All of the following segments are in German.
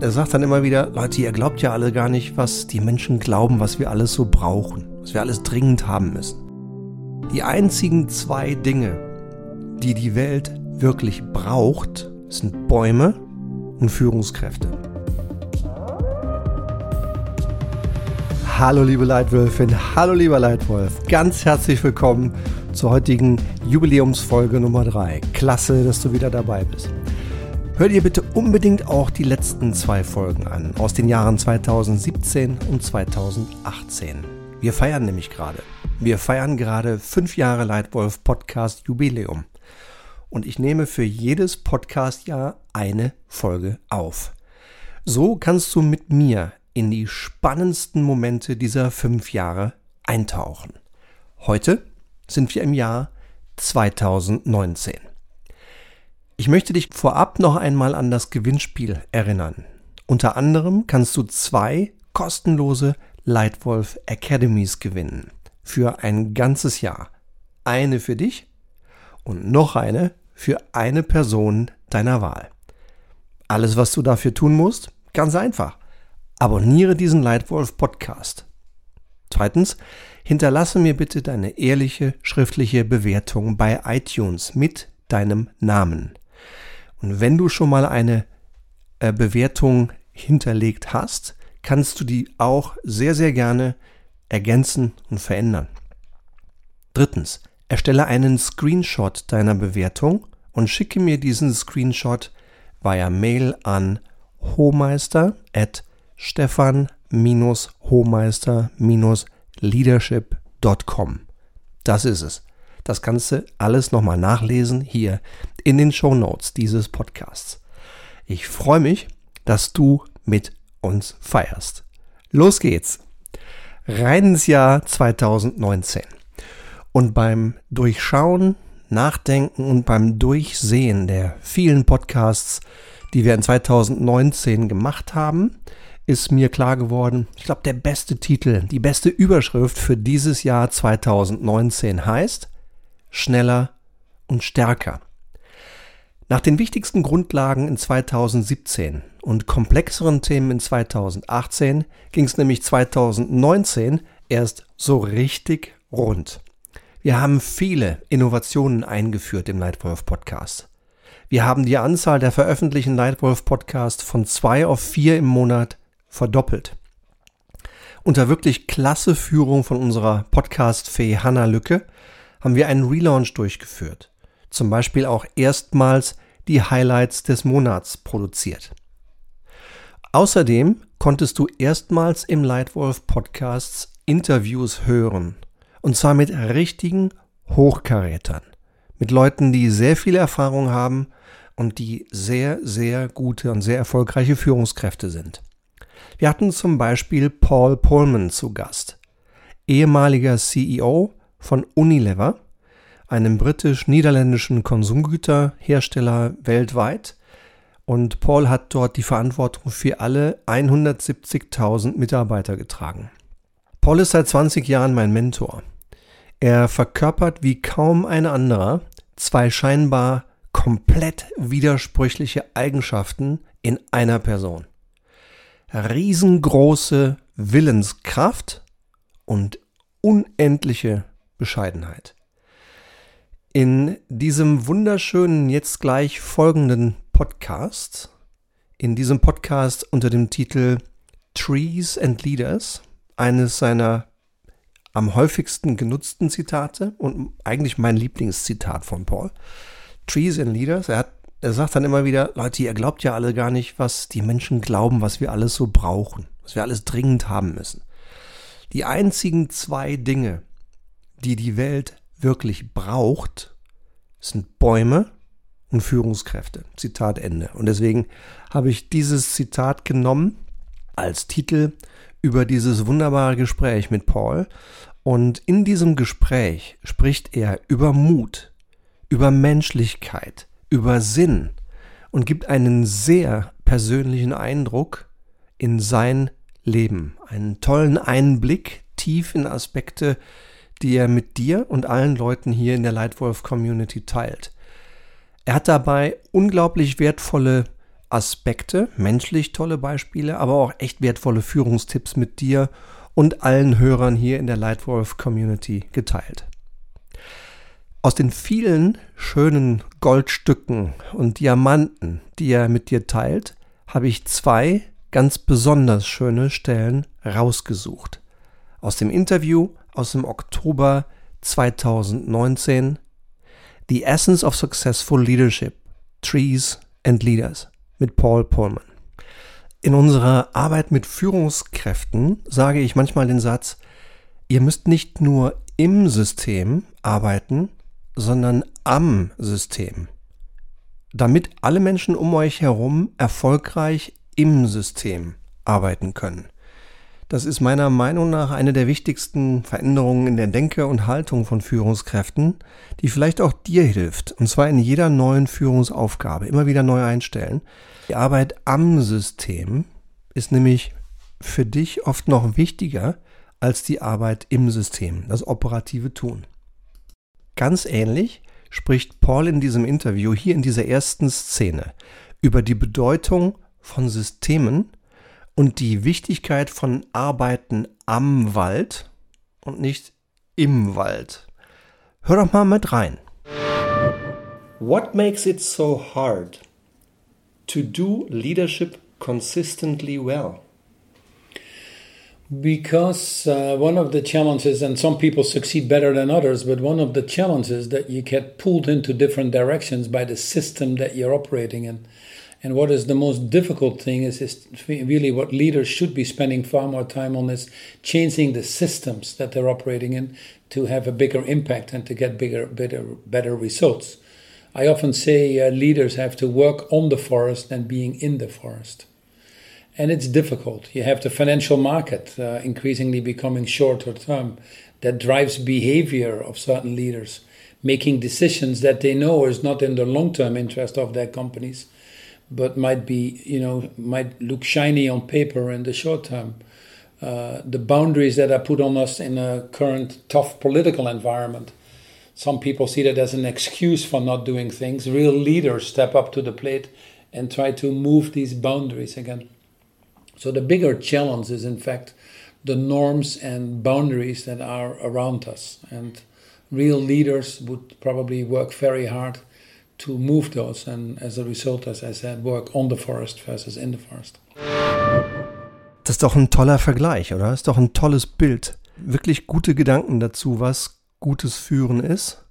er sagt dann immer wieder, Leute, ihr glaubt ja alle gar nicht, was die Menschen glauben, was wir alles so brauchen, was wir alles dringend haben müssen. Die einzigen zwei Dinge, die die Welt wirklich braucht, sind Bäume und Führungskräfte. Hallo liebe Leitwölfin, hallo lieber Leitwolf, ganz herzlich willkommen zur heutigen Jubiläumsfolge Nummer 3. Klasse, dass du wieder dabei bist. Hör dir bitte unbedingt auch die letzten zwei Folgen an, aus den Jahren 2017 und 2018. Wir feiern nämlich gerade. Wir feiern gerade fünf Jahre Leitwolf Podcast Jubiläum. Und ich nehme für jedes Podcast-Jahr eine Folge auf. So kannst du mit mir in die spannendsten Momente dieser fünf Jahre eintauchen. Heute sind wir im Jahr 2019. Ich möchte dich vorab noch einmal an das Gewinnspiel erinnern. Unter anderem kannst du zwei kostenlose Lightwolf Academies gewinnen. Für ein ganzes Jahr. Eine für dich und noch eine für eine Person deiner Wahl. Alles, was du dafür tun musst, ganz einfach. Abonniere diesen Lightwolf Podcast. Zweitens, hinterlasse mir bitte deine ehrliche schriftliche Bewertung bei iTunes mit deinem Namen. Und wenn du schon mal eine äh, Bewertung hinterlegt hast, kannst du die auch sehr, sehr gerne ergänzen und verändern. Drittens, erstelle einen Screenshot deiner Bewertung und schicke mir diesen Screenshot via Mail an hohmeister at stefan-hohmeister-leadership.com. Das ist es. Das kannst du alles nochmal nachlesen hier in den Show Notes dieses Podcasts. Ich freue mich, dass du mit uns feierst. Los geht's. Rein ins Jahr 2019. Und beim Durchschauen, Nachdenken und beim Durchsehen der vielen Podcasts, die wir in 2019 gemacht haben, ist mir klar geworden, ich glaube, der beste Titel, die beste Überschrift für dieses Jahr 2019 heißt schneller und stärker. Nach den wichtigsten Grundlagen in 2017 und komplexeren Themen in 2018 ging es nämlich 2019 erst so richtig rund. Wir haben viele Innovationen eingeführt im Nightwolf Podcast. Wir haben die Anzahl der veröffentlichten Nightwolf Podcasts von zwei auf vier im Monat verdoppelt. Unter wirklich klasse Führung von unserer Podcast-Fee Hanna Lücke haben wir einen Relaunch durchgeführt. Zum Beispiel auch erstmals die Highlights des Monats produziert. Außerdem konntest du erstmals im Lightwolf Podcasts Interviews hören. Und zwar mit richtigen Hochkarätern. Mit Leuten, die sehr viel Erfahrung haben und die sehr, sehr gute und sehr erfolgreiche Führungskräfte sind. Wir hatten zum Beispiel Paul Pullman zu Gast, ehemaliger CEO von Unilever, einem britisch-niederländischen Konsumgüterhersteller weltweit. Und Paul hat dort die Verantwortung für alle 170.000 Mitarbeiter getragen. Paul ist seit 20 Jahren mein Mentor. Er verkörpert wie kaum ein anderer zwei scheinbar komplett widersprüchliche Eigenschaften in einer Person. Riesengroße Willenskraft und unendliche Bescheidenheit. In diesem wunderschönen, jetzt gleich folgenden Podcast, in diesem Podcast unter dem Titel Trees and Leaders, eines seiner am häufigsten genutzten Zitate und eigentlich mein Lieblingszitat von Paul. Trees and Leaders, er, hat, er sagt dann immer wieder, Leute, ihr glaubt ja alle gar nicht, was die Menschen glauben, was wir alles so brauchen, was wir alles dringend haben müssen. Die einzigen zwei Dinge, die die Welt wirklich braucht, sind Bäume und Führungskräfte. Zitat Ende. Und deswegen habe ich dieses Zitat genommen als Titel über dieses wunderbare Gespräch mit Paul. Und in diesem Gespräch spricht er über Mut, über Menschlichkeit, über Sinn und gibt einen sehr persönlichen Eindruck in sein Leben, einen tollen Einblick tief in Aspekte die er mit dir und allen Leuten hier in der Lightwolf Community teilt. Er hat dabei unglaublich wertvolle Aspekte, menschlich tolle Beispiele, aber auch echt wertvolle Führungstipps mit dir und allen Hörern hier in der Lightwolf Community geteilt. Aus den vielen schönen Goldstücken und Diamanten, die er mit dir teilt, habe ich zwei ganz besonders schöne Stellen rausgesucht. Aus dem Interview aus dem Oktober 2019 The Essence of Successful Leadership Trees and Leaders mit Paul Pullman. In unserer Arbeit mit Führungskräften sage ich manchmal den Satz, ihr müsst nicht nur im System arbeiten, sondern am System, damit alle Menschen um euch herum erfolgreich im System arbeiten können. Das ist meiner Meinung nach eine der wichtigsten Veränderungen in der Denke und Haltung von Führungskräften, die vielleicht auch dir hilft, und zwar in jeder neuen Führungsaufgabe, immer wieder neu einstellen, die Arbeit am System ist nämlich für dich oft noch wichtiger als die Arbeit im System, das operative Tun. Ganz ähnlich spricht Paul in diesem Interview hier in dieser ersten Szene über die Bedeutung von Systemen und die Wichtigkeit von Arbeiten am Wald und nicht im Wald. Hör doch mal mit rein. What makes it so hard to do leadership consistently well? Because uh, one of the challenges, and some people succeed better than others, but one of the challenges that you get pulled into different directions by the system that you're operating in. And what is the most difficult thing is, is really what leaders should be spending far more time on is changing the systems that they're operating in to have a bigger impact and to get bigger, better, better results. I often say uh, leaders have to work on the forest than being in the forest. And it's difficult. You have the financial market uh, increasingly becoming shorter term that drives behavior of certain leaders, making decisions that they know is not in the long term interest of their companies, but might be, you know, might look shiny on paper in the short term. Uh, the boundaries that are put on us in a current tough political environment some people see that as an excuse for not doing things. Real leaders step up to the plate and try to move these boundaries again. So the bigger challenge is, in fact, the norms and boundaries that are around us. And real leaders would probably work very hard to move those. And as a result, as I said, work on the forest versus in the forest. Das ist doch ein toller Vergleich, oder? Das ist doch ein tolles Bild. Wirklich gute Gedanken dazu, was gutes Führen ist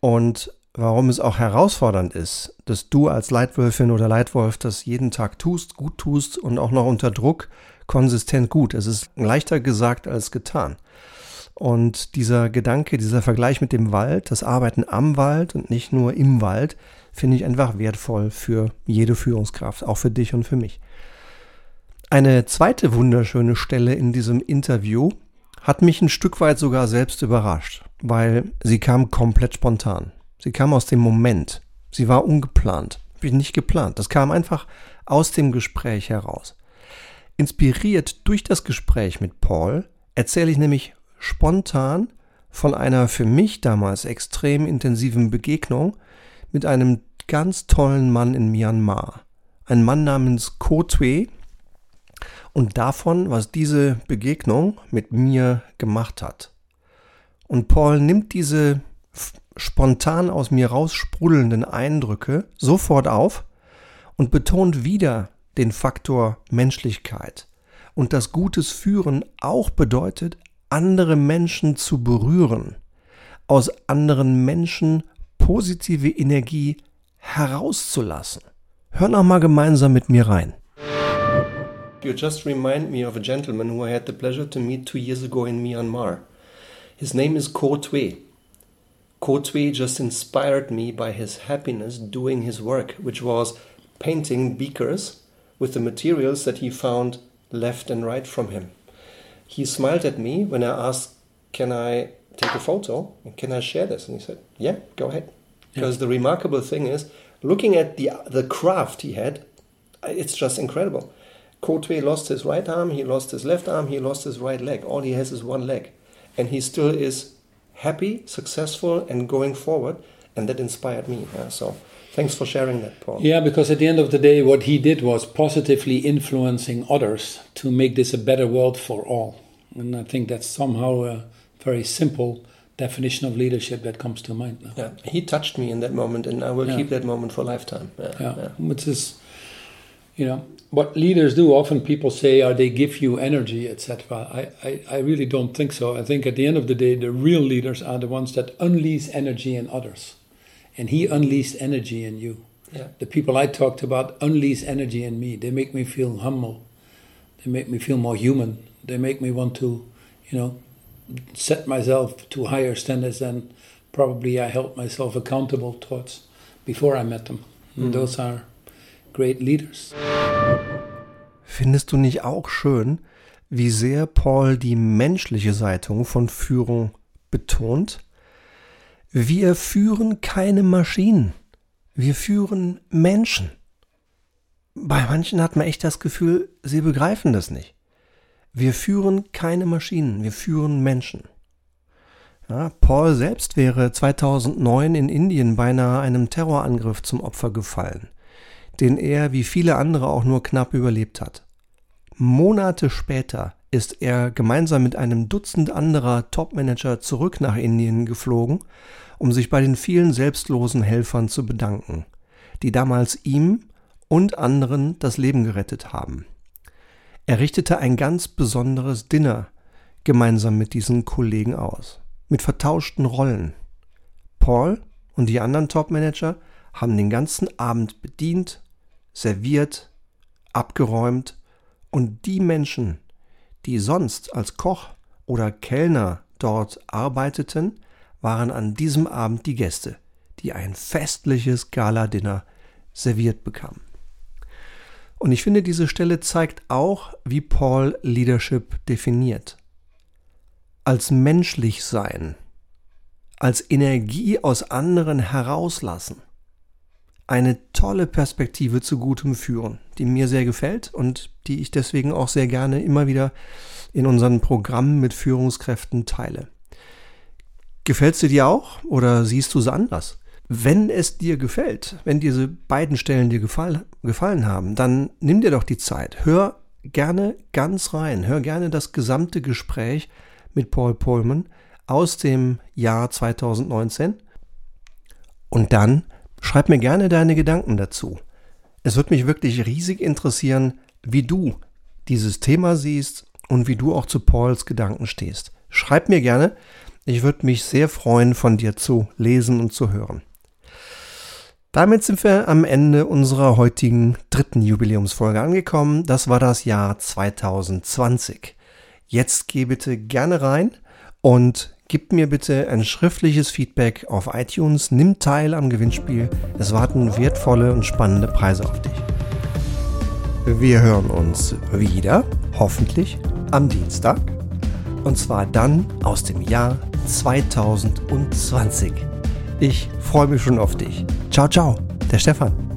und warum es auch herausfordernd ist, dass du als Leitwölfin oder Leitwolf das jeden Tag tust, gut tust und auch noch unter Druck konsistent gut. Es ist leichter gesagt als getan. Und dieser Gedanke, dieser Vergleich mit dem Wald, das Arbeiten am Wald und nicht nur im Wald, finde ich einfach wertvoll für jede Führungskraft, auch für dich und für mich. Eine zweite wunderschöne Stelle in diesem Interview hat mich ein Stück weit sogar selbst überrascht, weil sie kam komplett spontan. Sie kam aus dem Moment. Sie war ungeplant, nicht geplant. Das kam einfach aus dem Gespräch heraus. Inspiriert durch das Gespräch mit Paul erzähle ich nämlich spontan von einer für mich damals extrem intensiven Begegnung mit einem ganz tollen Mann in Myanmar. Ein Mann namens Ko Twe, und davon, was diese Begegnung mit mir gemacht hat. Und Paul nimmt diese spontan aus mir raussprudelnden Eindrücke sofort auf und betont wieder den Faktor Menschlichkeit und dass gutes Führen auch bedeutet, andere Menschen zu berühren, aus anderen Menschen positive Energie herauszulassen. Hör noch mal gemeinsam mit mir rein. You just remind me of a gentleman who I had the pleasure to meet two years ago in Myanmar. His name is Ko Twe. Ko Twe just inspired me by his happiness doing his work, which was painting beakers with the materials that he found left and right from him. He smiled at me when I asked, Can I take a photo? and Can I share this? And he said, Yeah, go ahead. Because yeah. the remarkable thing is, looking at the, the craft he had, it's just incredible. Kotwe lost his right arm, he lost his left arm, he lost his right leg. All he has is one leg. And he still is happy, successful, and going forward. And that inspired me. Yeah? So Thanks for sharing that, Paul. Yeah, because at the end of the day, what he did was positively influencing others to make this a better world for all. And I think that's somehow a very simple definition of leadership that comes to mind now. Yeah, he touched me in that moment, and I will Yeah. keep that moment for a lifetime. Yeah, Yeah, yeah. which is, you know, what leaders do. Often people say, "Oh, they give you energy, etc." I, I, I really don't think so. I think at the end of the day, the real leaders are the ones that unleash energy in others, and he unleashed energy in you. Yeah. The people I talked about unleash energy in me. They make me feel humble. They make me feel more human. They make me want to, you know, set myself to higher standards than probably I held myself accountable towards before I met them. And mm. those are great leaders. Findest du nicht auch schön, wie sehr Paul die menschliche Seite von Führung betont? Wir führen keine Maschinen. Wir führen Menschen. Bei manchen hat man echt das Gefühl, sie begreifen das nicht. Wir führen keine Maschinen, wir führen Menschen. Ja, Paul selbst wäre 2009 in Indien beinahe einem Terrorangriff zum Opfer gefallen, den er wie viele andere auch nur knapp überlebt hat. Monate später ist er gemeinsam mit einem Dutzend anderer Topmanager zurück nach Indien geflogen, um sich bei den vielen selbstlosen Helfern zu bedanken, die damals ihm und anderen das Leben gerettet haben. Er richtete ein ganz besonderes Dinner gemeinsam mit diesen Kollegen aus, mit vertauschten Rollen. Paul und die anderen Topmanager haben den ganzen Abend bedient, serviert, abgeräumt und die Menschen, die sonst als Koch oder Kellner dort arbeiteten, waren an diesem Abend die Gäste, die ein festliches Gala-Dinner serviert bekamen. Und ich finde, diese Stelle zeigt auch, wie Paul Leadership definiert. Als menschlich sein, als Energie aus anderen herauslassen. Eine tolle Perspektive zu gutem Führen, die mir sehr gefällt und die ich deswegen auch sehr gerne immer wieder in unseren Programmen mit Führungskräften teile. Gefällt sie dir auch oder siehst du es anders? Wenn es dir gefällt, wenn diese beiden Stellen dir gefall, gefallen haben, dann nimm dir doch die Zeit. Hör gerne ganz rein. Hör gerne das gesamte Gespräch mit Paul Pullman aus dem Jahr 2019. Und dann schreib mir gerne deine Gedanken dazu. Es wird mich wirklich riesig interessieren, wie du dieses Thema siehst und wie du auch zu Pauls Gedanken stehst. Schreib mir gerne. Ich würde mich sehr freuen, von dir zu lesen und zu hören. Damit sind wir am Ende unserer heutigen dritten Jubiläumsfolge angekommen. Das war das Jahr 2020. Jetzt geh bitte gerne rein und gib mir bitte ein schriftliches Feedback auf iTunes. Nimm teil am Gewinnspiel. Es warten wertvolle und spannende Preise auf dich. Wir hören uns wieder, hoffentlich am Dienstag. Und zwar dann aus dem Jahr 2020. Ich freue mich schon auf dich. Ciao, ciao, der Stefan.